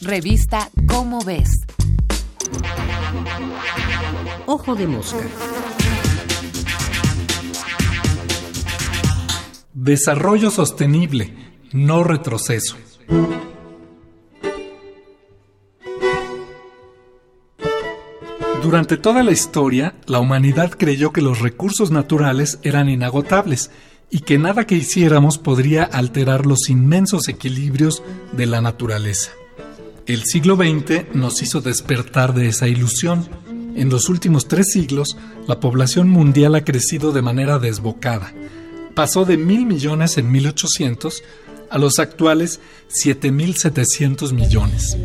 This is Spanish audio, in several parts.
Revista Cómo ves. Ojo de mosca. Desarrollo sostenible, no retroceso. Durante toda la historia, la humanidad creyó que los recursos naturales eran inagotables y que nada que hiciéramos podría alterar los inmensos equilibrios de la naturaleza. El siglo XX nos hizo despertar de esa ilusión. En los últimos tres siglos, la población mundial ha crecido de manera desbocada. Pasó de mil millones en 1800 a los actuales 7.700 millones.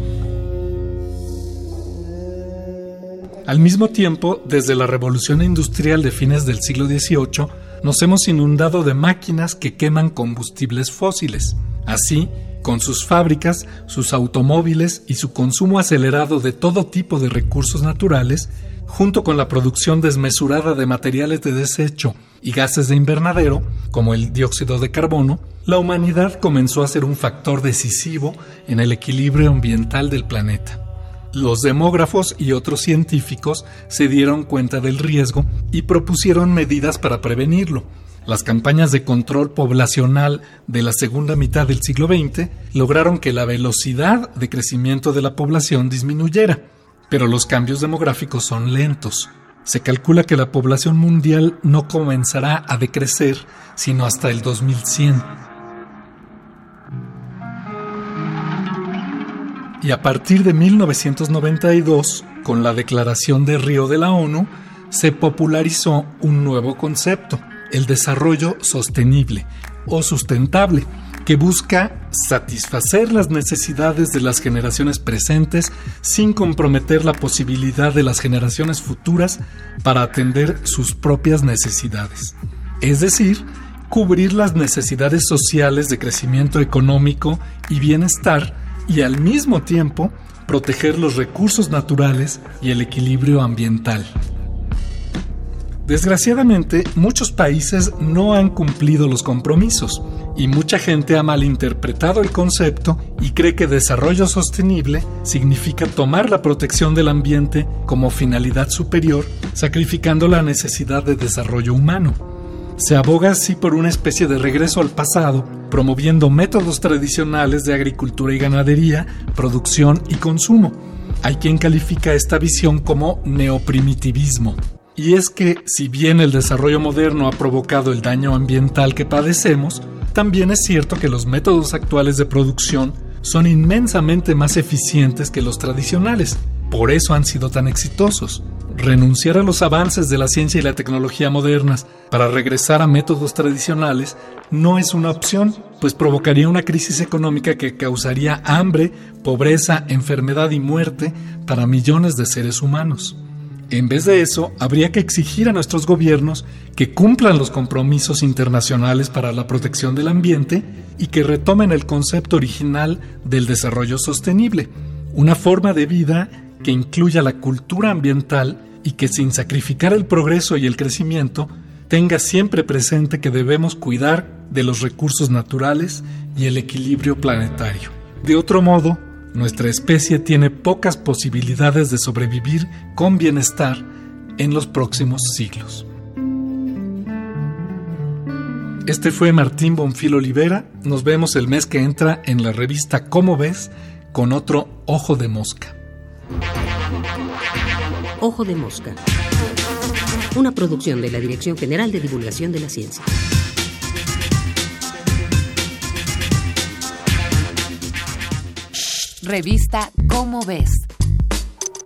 Al mismo tiempo, desde la revolución industrial de fines del siglo XVIII, nos hemos inundado de máquinas que queman combustibles fósiles. Así, con sus fábricas, sus automóviles y su consumo acelerado de todo tipo de recursos naturales, junto con la producción desmesurada de materiales de desecho y gases de invernadero, como el dióxido de carbono, la humanidad comenzó a ser un factor decisivo en el equilibrio ambiental del planeta. Los demógrafos y otros científicos se dieron cuenta del riesgo y propusieron medidas para prevenirlo. Las campañas de control poblacional de la segunda mitad del siglo XX lograron que la velocidad de crecimiento de la población disminuyera, pero los cambios demográficos son lentos. Se calcula que la población mundial no comenzará a decrecer sino hasta el 2100. y a partir de 1992, con la Declaración de Río de la ONU, se popularizó un nuevo concepto, el desarrollo sostenible o sustentable, que busca satisfacer las necesidades de las generaciones presentes sin comprometer la posibilidad de las generaciones futuras para atender sus propias necesidades. Es decir, cubrir las necesidades sociales de crecimiento económico y bienestar y al mismo tiempo proteger los recursos naturales y el equilibrio ambiental. Desgraciadamente, muchos países no han cumplido los compromisos y mucha gente ha malinterpretado el concepto y cree que desarrollo sostenible significa tomar la protección del ambiente como finalidad superior, sacrificando la necesidad de desarrollo humano. Se aboga así por una especie de regreso al pasado, promoviendo métodos tradicionales de agricultura y ganadería, producción y consumo. Hay quien califica esta visión como neoprimitivismo. Y es que, si bien el desarrollo moderno ha provocado el daño ambiental que padecemos, también es cierto que los métodos actuales de producción son inmensamente más eficientes que los tradicionales. Por eso han sido tan exitosos. Renunciar a los avances de la ciencia y la tecnología modernas para regresar a métodos tradicionales no es una opción, pues provocaría una crisis económica que causaría hambre, pobreza, enfermedad y muerte para millones de seres humanos. En vez de eso, habría que exigir a nuestros gobiernos que cumplan los compromisos internacionales para la protección del ambiente y que retomen el concepto original del desarrollo sostenible, una forma de vida que incluya la cultura ambiental y que sin sacrificar el progreso y el crecimiento, tenga siempre presente que debemos cuidar de los recursos naturales y el equilibrio planetario. De otro modo, nuestra especie tiene pocas posibilidades de sobrevivir con bienestar en los próximos siglos. Este fue Martín Bonfil Olivera. Nos vemos el mes que entra en la revista Cómo ves con otro Ojo de Mosca. Ojo de Mosca. Una producción de la Dirección General de Divulgación de la Ciencia. Revista Cómo ves.